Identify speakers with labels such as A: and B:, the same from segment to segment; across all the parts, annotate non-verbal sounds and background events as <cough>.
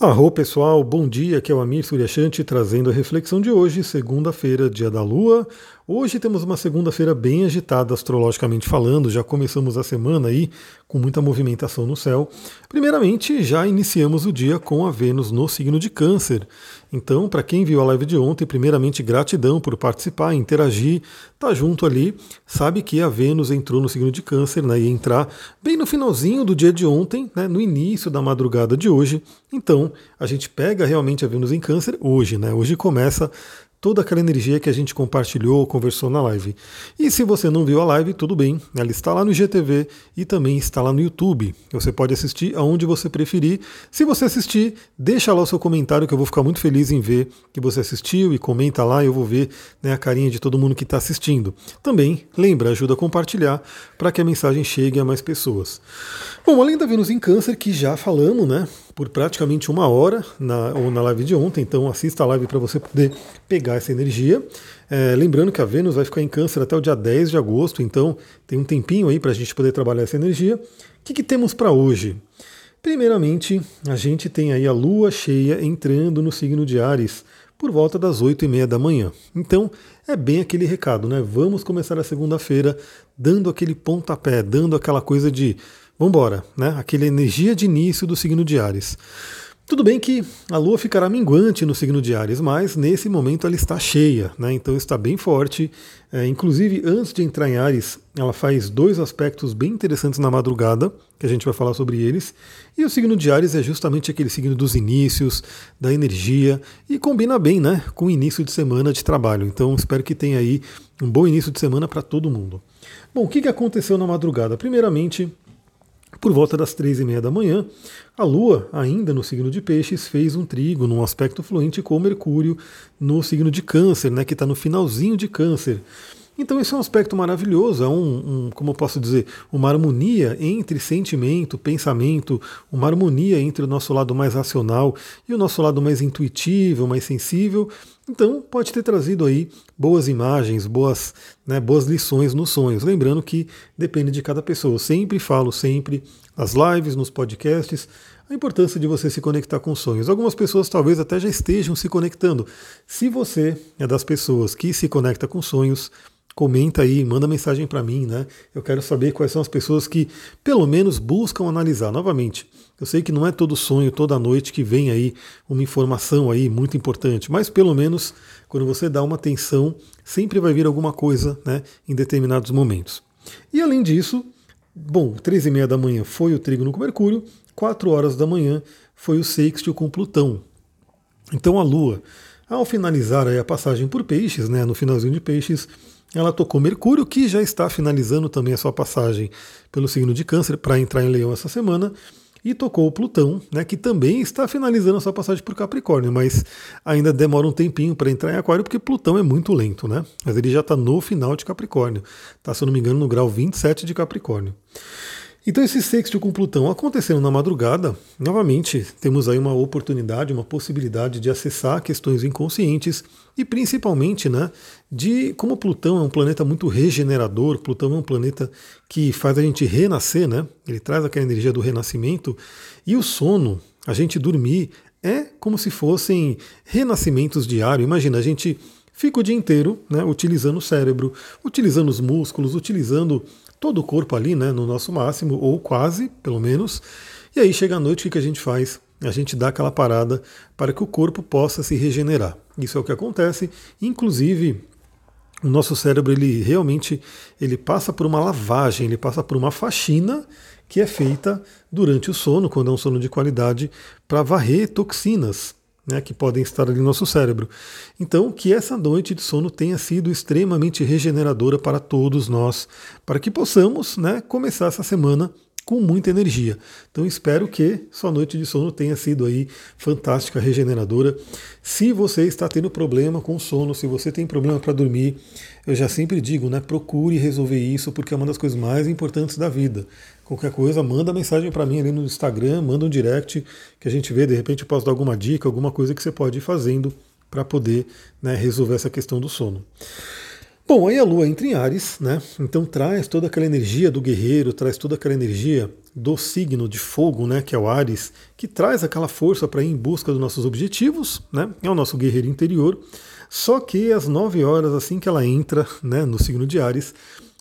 A: Arro pessoal, bom dia, aqui é o Amir Suryashanti trazendo a reflexão de hoje, segunda-feira, dia da Lua. Hoje temos uma segunda-feira bem agitada astrologicamente falando, já começamos a semana aí com muita movimentação no céu. Primeiramente, já iniciamos o dia com a Vênus no signo de Câncer. Então, para quem viu a live de ontem, primeiramente gratidão por participar, interagir, tá junto ali, sabe que a Vênus entrou no signo de Câncer, né, e entrar bem no finalzinho do dia de ontem, né, no início da madrugada de hoje. Então, a gente pega realmente a Vênus em Câncer hoje, né? Hoje começa toda aquela energia que a gente compartilhou, conversou na live. E se você não viu a live, tudo bem, ela está lá no IGTV e também está lá no YouTube. Você pode assistir aonde você preferir. Se você assistir, deixa lá o seu comentário que eu vou ficar muito feliz em ver que você assistiu e comenta lá, eu vou ver né, a carinha de todo mundo que está assistindo. Também, lembra, ajuda a compartilhar para que a mensagem chegue a mais pessoas. Bom, além da Vênus em Câncer, que já falamos, né? Por praticamente uma hora na, ou na live de ontem, então assista a live para você poder pegar essa energia. É, lembrando que a Vênus vai ficar em câncer até o dia 10 de agosto, então tem um tempinho aí para a gente poder trabalhar essa energia. O que, que temos para hoje? Primeiramente, a gente tem aí a lua cheia entrando no signo de Ares por volta das 8 e meia da manhã. Então, é bem aquele recado, né? Vamos começar a segunda-feira dando aquele pontapé, dando aquela coisa de Vamos embora, né? Aquela energia de início do signo de Ares. Tudo bem que a Lua ficará minguante no signo de Ares, mas nesse momento ela está cheia, né? então está bem forte. É, inclusive, antes de entrar em Ares, ela faz dois aspectos bem interessantes na madrugada, que a gente vai falar sobre eles. E o signo de Ares é justamente aquele signo dos inícios, da energia, e combina bem né, com o início de semana de trabalho. Então, espero que tenha aí um bom início de semana para todo mundo. Bom, o que aconteceu na madrugada? Primeiramente, por volta das três e meia da manhã, a Lua, ainda no signo de Peixes, fez um trigo num aspecto fluente com Mercúrio no signo de Câncer, né, que está no finalzinho de Câncer. Então esse é um aspecto maravilhoso, é um, um, como eu posso dizer, uma harmonia entre sentimento, pensamento, uma harmonia entre o nosso lado mais racional e o nosso lado mais intuitivo, mais sensível. Então pode ter trazido aí boas imagens, boas, né, boas lições nos sonhos. Lembrando que depende de cada pessoa. Eu sempre falo, sempre, nas lives, nos podcasts, a importância de você se conectar com sonhos. Algumas pessoas talvez até já estejam se conectando. Se você é das pessoas que se conecta com sonhos, comenta aí, manda mensagem para mim, né? Eu quero saber quais são as pessoas que pelo menos buscam analisar. Novamente, eu sei que não é todo sonho, toda noite que vem aí uma informação aí muito importante, mas pelo menos quando você dá uma atenção, sempre vai vir alguma coisa, né, em determinados momentos. E além disso, bom, três e meia da manhã foi o trígono com Mercúrio, quatro horas da manhã foi o sextil com Plutão. Então a Lua, ao finalizar a passagem por Peixes, né, no finalzinho de Peixes, ela tocou Mercúrio, que já está finalizando também a sua passagem pelo signo de Câncer para entrar em Leão essa semana, e tocou Plutão, né, que também está finalizando a sua passagem por Capricórnio, mas ainda demora um tempinho para entrar em Aquário, porque Plutão é muito lento, né? Mas ele já está no final de Capricórnio, está, se eu não me engano, no grau 27 de Capricórnio. Então esse sexto com Plutão acontecendo na madrugada, novamente temos aí uma oportunidade, uma possibilidade de acessar questões inconscientes e principalmente, né, de como Plutão é um planeta muito regenerador, Plutão é um planeta que faz a gente renascer, né? Ele traz aquela energia do renascimento e o sono, a gente dormir é como se fossem renascimentos diários. Imagina, a gente fica o dia inteiro né, utilizando o cérebro, utilizando os músculos, utilizando todo o corpo ali, né, no nosso máximo, ou quase, pelo menos. E aí chega a noite, o que a gente faz? A gente dá aquela parada para que o corpo possa se regenerar. Isso é o que acontece. Inclusive, o nosso cérebro ele realmente ele passa por uma lavagem, ele passa por uma faxina que é feita durante o sono, quando é um sono de qualidade, para varrer toxinas né, que podem estar ali no nosso cérebro. Então, que essa noite de sono tenha sido extremamente regeneradora para todos nós, para que possamos né, começar essa semana com muita energia. Então espero que sua noite de sono tenha sido aí fantástica, regeneradora. Se você está tendo problema com sono, se você tem problema para dormir, eu já sempre digo, né, procure resolver isso porque é uma das coisas mais importantes da vida. Qualquer coisa, manda mensagem para mim ali no Instagram, manda um direct que a gente vê, de repente eu posso dar alguma dica, alguma coisa que você pode ir fazendo para poder né, resolver essa questão do sono. Bom, aí a Lua entra em Ares, né? Então traz toda aquela energia do guerreiro, traz toda aquela energia do signo de fogo, né? Que é o Ares, que traz aquela força para ir em busca dos nossos objetivos, né? É o nosso guerreiro interior. Só que às 9 horas, assim que ela entra né, no signo de Ares,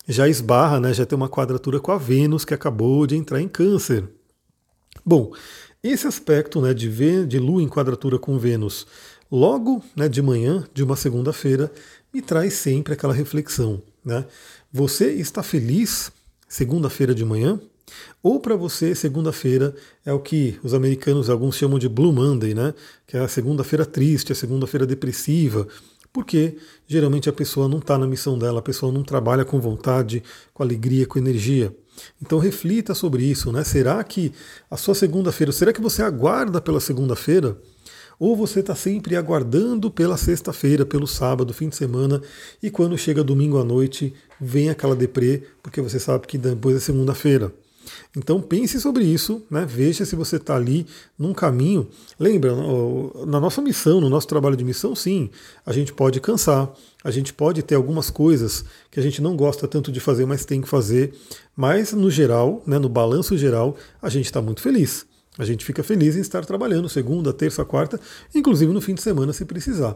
A: já esbarra, né, já tem uma quadratura com a Vênus que acabou de entrar em Câncer. Bom, esse aspecto né, de, de Lua em quadratura com Vênus logo né, de manhã de uma segunda-feira me traz sempre aquela reflexão. Né? Você está feliz segunda-feira de manhã? Ou para você, segunda-feira é o que os americanos, alguns chamam de Blue Monday, né? que é a segunda-feira triste, a segunda-feira depressiva, porque geralmente a pessoa não está na missão dela, a pessoa não trabalha com vontade, com alegria, com energia. Então reflita sobre isso, né? Será que a sua segunda-feira, será que você aguarda pela segunda-feira? Ou você está sempre aguardando pela sexta-feira, pelo sábado, fim de semana, e quando chega domingo à noite, vem aquela deprê, porque você sabe que depois é segunda-feira. Então pense sobre isso, né? veja se você está ali num caminho. Lembra, na nossa missão, no nosso trabalho de missão, sim, a gente pode cansar, a gente pode ter algumas coisas que a gente não gosta tanto de fazer, mas tem que fazer. Mas no geral, né, no balanço geral, a gente está muito feliz. A gente fica feliz em estar trabalhando segunda, terça, quarta, inclusive no fim de semana se precisar.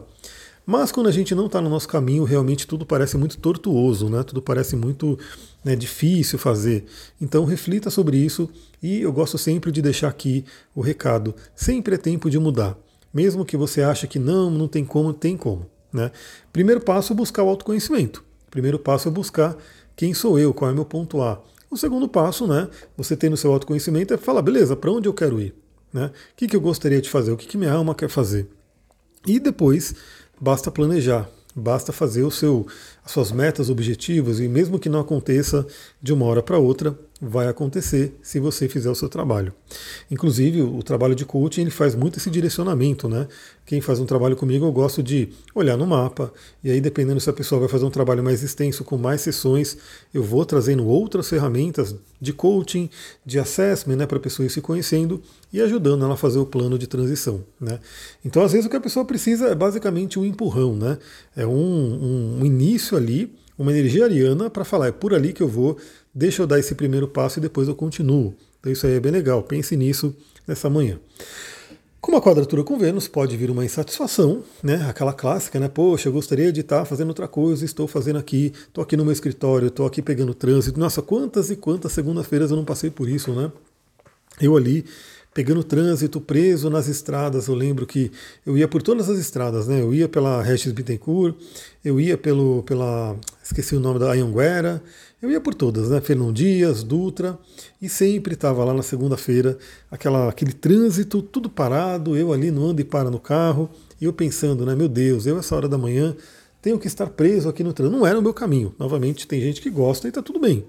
A: Mas quando a gente não está no nosso caminho, realmente tudo parece muito tortuoso, né? tudo parece muito né, difícil fazer. Então reflita sobre isso e eu gosto sempre de deixar aqui o recado: sempre é tempo de mudar. Mesmo que você ache que não, não tem como, tem como. Né? Primeiro passo é buscar o autoconhecimento. Primeiro passo é buscar quem sou eu, qual é meu ponto A. O segundo passo, né, você tem no seu autoconhecimento, é falar, beleza, para onde eu quero ir? Né? O que, que eu gostaria de fazer? O que, que minha alma quer fazer? E depois, basta planejar, basta fazer o seu, as suas metas, objetivos, e mesmo que não aconteça de uma hora para outra, vai acontecer se você fizer o seu trabalho. Inclusive, o trabalho de coaching ele faz muito esse direcionamento, né? Quem faz um trabalho comigo, eu gosto de olhar no mapa, e aí, dependendo se a pessoa vai fazer um trabalho mais extenso, com mais sessões, eu vou trazendo outras ferramentas de coaching, de assessment, né, para a pessoa ir se conhecendo e ajudando ela a fazer o plano de transição. Né? Então, às vezes, o que a pessoa precisa é basicamente um empurrão, né? É um, um, um início ali, uma energia ariana para falar, é por ali que eu vou deixa eu dar esse primeiro passo e depois eu continuo. Então isso aí é bem legal, pense nisso nessa manhã. Com uma quadratura com Vênus pode vir uma insatisfação, né? Aquela clássica, né? Poxa, eu gostaria de estar fazendo outra coisa, estou fazendo aqui, estou aqui no meu escritório, estou aqui pegando trânsito. Nossa, quantas e quantas segunda-feiras eu não passei por isso, né? Eu ali pegando trânsito, preso nas estradas. Eu lembro que eu ia por todas as estradas, né? Eu ia pela Regis Bittencourt, eu ia pelo, pela, esqueci o nome da Anhanguera, eu ia por todas, né? Fernão Dias, Dutra, e sempre estava lá na segunda-feira, aquela aquele trânsito, tudo parado, eu ali no ando e para no carro, e eu pensando, né? Meu Deus, eu essa hora da manhã tenho que estar preso aqui no trânsito. Não era o meu caminho. Novamente, tem gente que gosta e está tudo bem,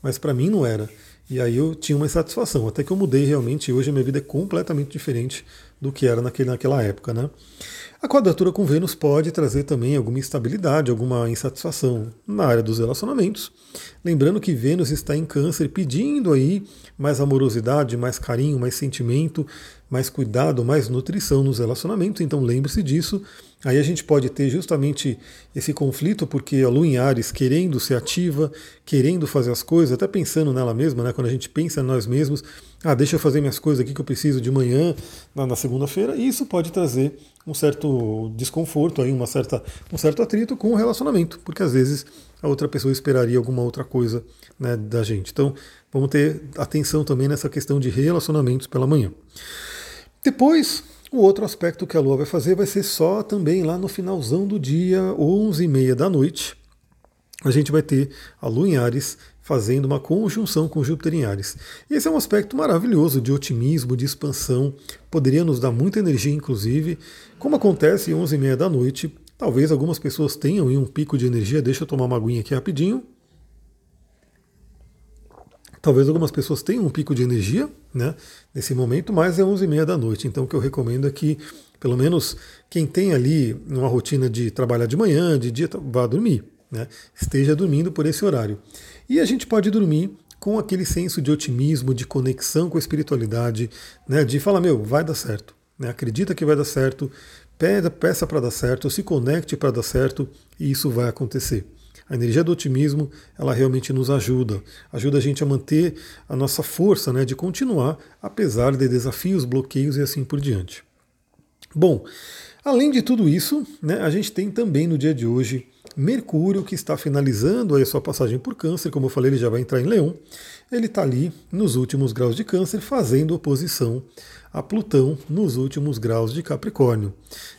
A: mas para mim não era. E aí eu tinha uma insatisfação, até que eu mudei realmente, e hoje a minha vida é completamente diferente do que era naquele, naquela época, né? A quadratura com Vênus pode trazer também alguma instabilidade, alguma insatisfação na área dos relacionamentos. Lembrando que Vênus está em Câncer pedindo aí mais amorosidade, mais carinho, mais sentimento, mais cuidado, mais nutrição nos relacionamentos. Então lembre-se disso. Aí a gente pode ter justamente esse conflito, porque a Lua em Ares querendo ser ativa, querendo fazer as coisas, até pensando nela mesma, né? quando a gente pensa em nós mesmos, ah, deixa eu fazer minhas coisas aqui que eu preciso de manhã, na, na segunda-feira, e isso pode trazer um certo desconforto, aí, uma certa, um certo atrito com o relacionamento, porque às vezes a outra pessoa esperaria alguma outra coisa né, da gente. Então vamos ter atenção também nessa questão de relacionamentos pela manhã. Depois, o outro aspecto que a Lua vai fazer vai ser só também lá no finalzão do dia, 11h30 da noite. A gente vai ter a Lua em Ares fazendo uma conjunção com Júpiter em Ares. Esse é um aspecto maravilhoso de otimismo, de expansão, poderia nos dar muita energia, inclusive. Como acontece 11h30 da noite, talvez algumas pessoas tenham um pico de energia. Deixa eu tomar uma aguinha aqui rapidinho. Talvez algumas pessoas tenham um pico de energia né, nesse momento, mas é 11h30 da noite. Então o que eu recomendo é que, pelo menos, quem tem ali uma rotina de trabalhar de manhã, de dia, vá dormir. Né, esteja dormindo por esse horário. E a gente pode dormir com aquele senso de otimismo, de conexão com a espiritualidade, né, de falar, meu, vai dar certo. Né, acredita que vai dar certo, peça para dar certo, se conecte para dar certo e isso vai acontecer. A energia do otimismo, ela realmente nos ajuda, ajuda a gente a manter a nossa força, né, de continuar apesar de desafios, bloqueios e assim por diante. Bom, além de tudo isso, né, a gente tem também no dia de hoje Mercúrio, que está finalizando a sua passagem por Câncer, como eu falei, ele já vai entrar em Leão. Ele está ali nos últimos graus de Câncer, fazendo oposição a Plutão nos últimos graus de Capricórnio.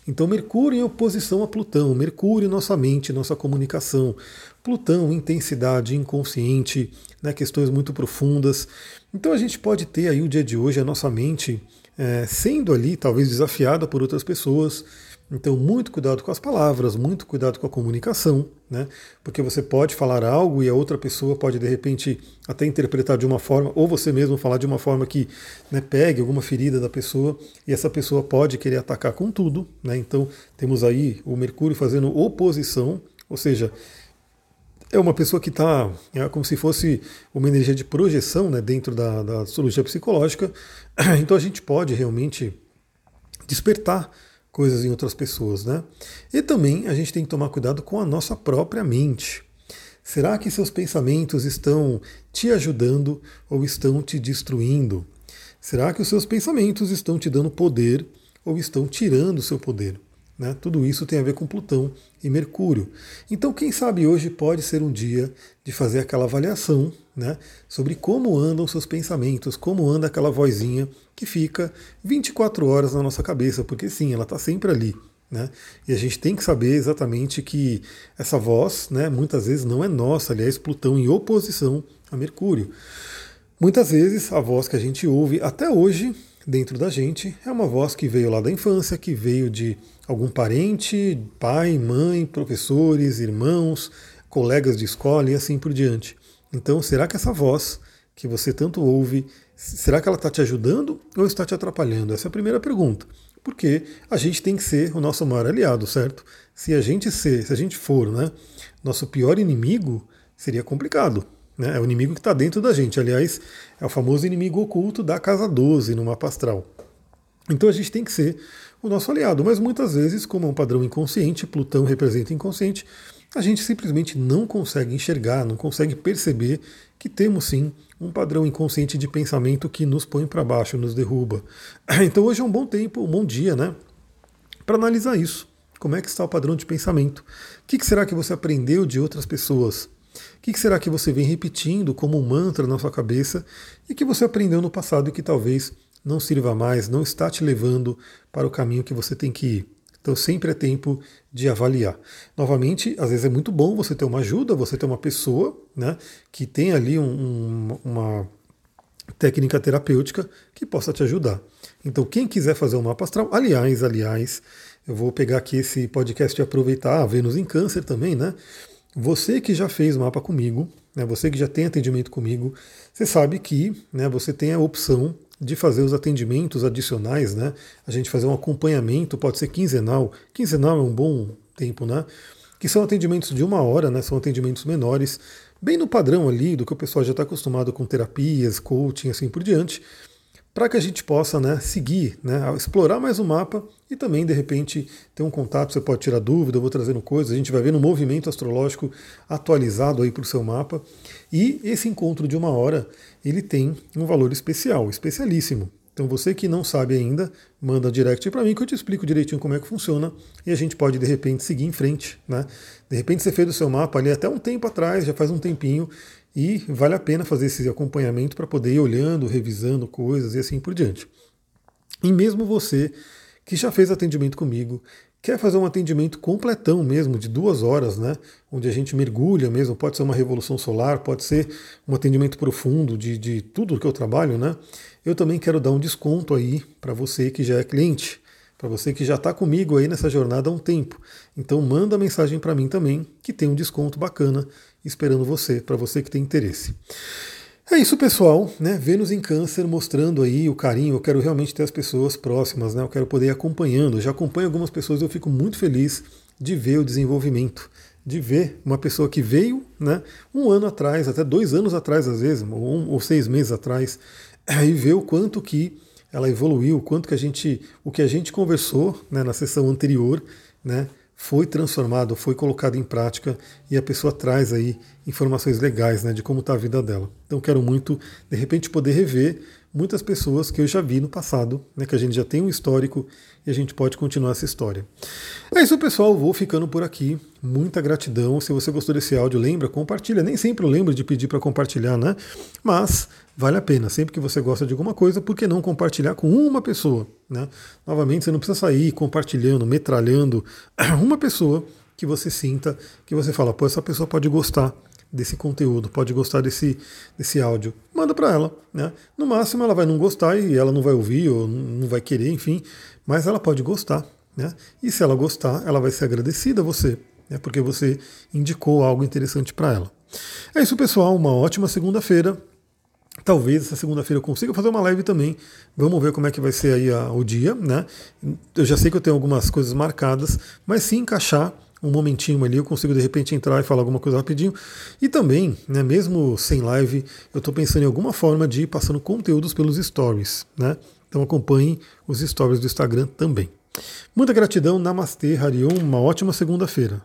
A: Então, Mercúrio em oposição a Plutão, Mercúrio, nossa mente, nossa comunicação, Plutão, intensidade, inconsciente, né, questões muito profundas. Então, a gente pode ter aí o dia de hoje a nossa mente é, sendo ali talvez desafiada por outras pessoas então, muito cuidado com as palavras, muito cuidado com a comunicação, né? Porque você pode falar algo e a outra pessoa pode, de repente, até interpretar de uma forma, ou você mesmo falar de uma forma que né, pegue alguma ferida da pessoa, e essa pessoa pode querer atacar com tudo, né? Então, temos aí o Mercúrio fazendo oposição, ou seja, é uma pessoa que está é como se fosse uma energia de projeção né, dentro da, da astrologia psicológica. <clears throat> Então a gente pode realmente despertar coisas em outras pessoas, né? E também a gente tem que tomar cuidado com a nossa própria mente. Será que seus pensamentos estão te ajudando ou estão te destruindo? Será que os seus pensamentos estão te dando poder ou estão tirando o seu poder? Né? Tudo isso tem a ver com Plutão e Mercúrio. Então, quem sabe hoje pode ser um dia de fazer aquela avaliação né, sobre como andam seus pensamentos, como anda aquela vozinha que fica 24 horas na nossa cabeça, porque sim, ela está sempre ali. Né? E a gente tem que saber exatamente que essa voz, né, muitas vezes não é nossa, aliás, Plutão em oposição a Mercúrio. Muitas vezes a voz que a gente ouve até hoje dentro da gente é uma voz que veio lá da infância, que veio de algum parente, pai, mãe, professores, irmãos, colegas de escola e assim por diante. Então, será que essa voz que você tanto ouve, será que ela está te ajudando ou está te atrapalhando? Essa é a primeira pergunta. Porque a gente tem que ser o nosso maior aliado, certo? Se a gente ser, se a gente for, né, nosso pior inimigo, seria complicado. Né? É o inimigo que está dentro da gente. Aliás, é o famoso inimigo oculto da casa 12 no mapa astral. Então a gente tem que ser o nosso aliado, mas muitas vezes, como é um padrão inconsciente, Plutão representa inconsciente, a gente simplesmente não consegue enxergar, não consegue perceber que temos sim um padrão inconsciente de pensamento que nos põe para baixo, nos derruba. <clears throat> Então hoje é um bom tempo, um bom dia, né, para analisar isso. Como é que está o padrão de pensamento? O que será que você aprendeu de outras pessoas? O que será que você vem repetindo como um mantra na sua cabeça e que você aprendeu no passado e que talvez não sirva mais, não está te levando para o caminho que você tem que ir? Então sempre é tempo de avaliar. Novamente, às vezes é muito bom você ter uma ajuda, você ter uma pessoa né, que tem ali um, um, uma técnica terapêutica que possa te ajudar. Então, quem quiser fazer um mapa astral, aliás, aliás, eu vou pegar aqui esse podcast e aproveitar a Vênus em Câncer também, né? Você que já fez mapa comigo, né, você que já tem atendimento comigo, você sabe que né, você tem a opção de fazer os atendimentos adicionais, né? A gente fazer um acompanhamento, pode ser quinzenal. Quinzenal é um bom tempo, né? Que são atendimentos de uma hora, né? São atendimentos menores, bem no padrão ali do que o pessoal já está acostumado com terapias, coaching, assim por diante para que a gente possa né, seguir, né, explorar mais o mapa e também, de repente, ter um contato, você pode tirar dúvida, eu vou trazendo coisas, a gente vai ver no movimento astrológico atualizado aí para o seu mapa. E esse encontro de uma hora, ele tem um valor especial, especialíssimo. Então você que não sabe ainda, manda direct para mim que eu te explico direitinho como é que funciona e a gente pode de repente seguir em frente, né? De repente você fez o seu mapa ali até um tempo atrás, já faz um tempinho, e vale a pena fazer esse acompanhamento para poder ir olhando, revisando coisas e assim por diante. E mesmo você que já fez atendimento comigo, quer fazer um atendimento completão mesmo, de duas horas, né? Onde a gente mergulha mesmo, pode ser uma revolução solar, pode ser um atendimento profundo de, de tudo que eu trabalho, né? Eu também quero dar um desconto aí para você que já é cliente, para você que já está comigo aí nessa jornada há um tempo. Então manda mensagem para mim também, que tem um desconto bacana esperando você, para você que tem interesse. É isso, pessoal, né? Vênus em Câncer mostrando aí o carinho. Eu quero realmente ter as pessoas próximas, né? Eu quero poder ir acompanhando. Eu já acompanho algumas pessoas e eu fico muito feliz de ver o desenvolvimento, de ver uma pessoa que veio, né? Um ano atrás, até dois anos atrás, às vezes, ou, um, ou seis meses atrás, <clears throat> e ver o quanto que ela evoluiu, o quanto que a gente, o que a gente conversou né, na sessão anterior, né? Foi transformado, foi colocado em prática e a pessoa traz aí informações legais né, de como está a vida dela. Então quero muito, de repente, poder rever muitas pessoas que eu já vi no passado, né, que a gente já tem um histórico e a gente pode continuar essa história. É isso, pessoal. Vou ficando por aqui. Muita gratidão. Se você gostou desse áudio, lembra, compartilha. Nem sempre eu lembro de pedir para compartilhar, né? Mas vale a pena. Sempre que você gosta de alguma coisa, por que não compartilhar com uma pessoa? Né? Novamente, você não precisa sair compartilhando, metralhando <clears throat> uma pessoa que você sinta, que você fala, pô, essa pessoa pode gostar desse conteúdo, pode gostar desse, desse áudio, manda para ela. Né? No máximo ela vai não gostar e ela não vai ouvir ou não vai querer, enfim, mas ela pode gostar. Né? E se ela gostar, ela vai ser agradecida a você, né? porque você indicou algo interessante para ela. É isso, pessoal. Uma ótima segunda-feira. Talvez essa segunda-feira eu consiga fazer uma live também. Vamos ver como é que vai ser aí a, o dia, né? Eu já sei que eu tenho algumas coisas marcadas, mas se encaixar, um momentinho ali, eu consigo de repente entrar e falar alguma coisa rapidinho. E também, né, mesmo sem live, eu estou pensando em alguma forma de ir passando conteúdos pelos stories. Né? Então acompanhem os stories do Instagram também. Muita gratidão, Namastê, Harion, uma ótima segunda-feira.